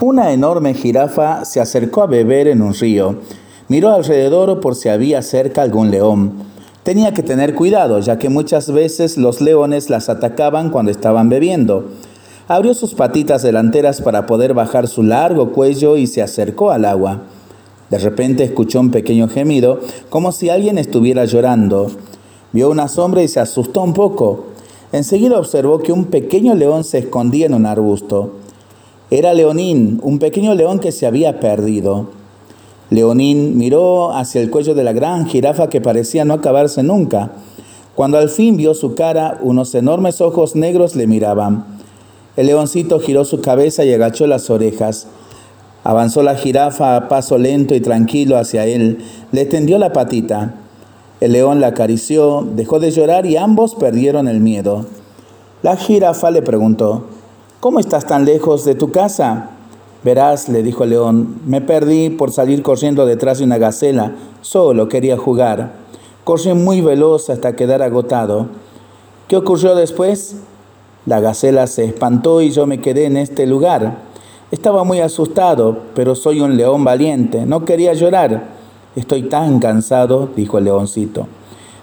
Una enorme jirafa se acercó a beber en un río. Miró alrededor por si había cerca algún león. Tenía que tener cuidado, ya que muchas veces los leones las atacaban cuando estaban bebiendo. Abrió sus patitas delanteras para poder bajar su largo cuello y se acercó al agua. De repente escuchó un pequeño gemido, como si alguien estuviera llorando. Vio una sombra y se asustó un poco. Enseguida observó que un pequeño león se escondía en un arbusto. Era Leonín, un pequeño león que se había perdido. Leonín miró hacia el cuello de la gran jirafa que parecía no acabarse nunca. Cuando al fin vio su cara, unos enormes ojos negros le miraban. El leoncito giró su cabeza y agachó las orejas. Avanzó la jirafa a paso lento y tranquilo hacia él. Le tendió la patita. El león la acarició, dejó de llorar y ambos perdieron el miedo. La jirafa le preguntó, ¿Cómo estás tan lejos de tu casa? Verás, le dijo el león, me perdí por salir corriendo detrás de una gacela, solo quería jugar. Corrí muy veloz hasta quedar agotado. ¿Qué ocurrió después? La gacela se espantó y yo me quedé en este lugar. Estaba muy asustado, pero soy un león valiente, no quería llorar. Estoy tan cansado, dijo el leoncito.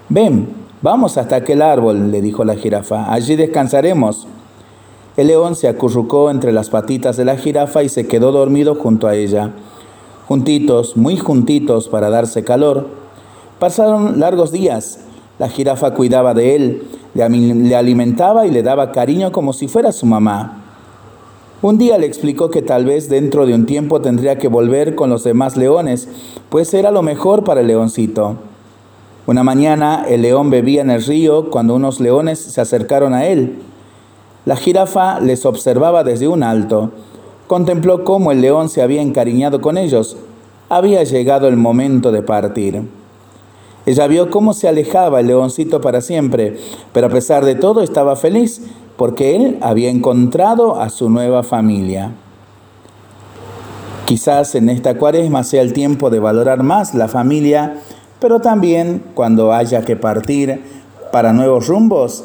Ven, vamos hasta aquel árbol, le dijo la jirafa, allí descansaremos. El león se acurrucó entre las patitas de la jirafa y se quedó dormido junto a ella. Juntitos, muy juntitos para darse calor. Pasaron largos días. La jirafa cuidaba de él, le alimentaba y le daba cariño como si fuera su mamá. Un día le explicó que tal vez dentro de un tiempo tendría que volver con los demás leones, pues era lo mejor para el leoncito. Una mañana el león bebía en el río cuando unos leones se acercaron a él. La jirafa les observaba desde un alto. Contempló cómo el león se había encariñado con ellos. Había llegado el momento de partir. Ella vio cómo se alejaba el leoncito para siempre, pero a pesar de todo estaba feliz porque él había encontrado a su nueva familia. Quizás en esta cuaresma sea el tiempo de valorar más la familia, pero también cuando haya que partir para nuevos rumbos,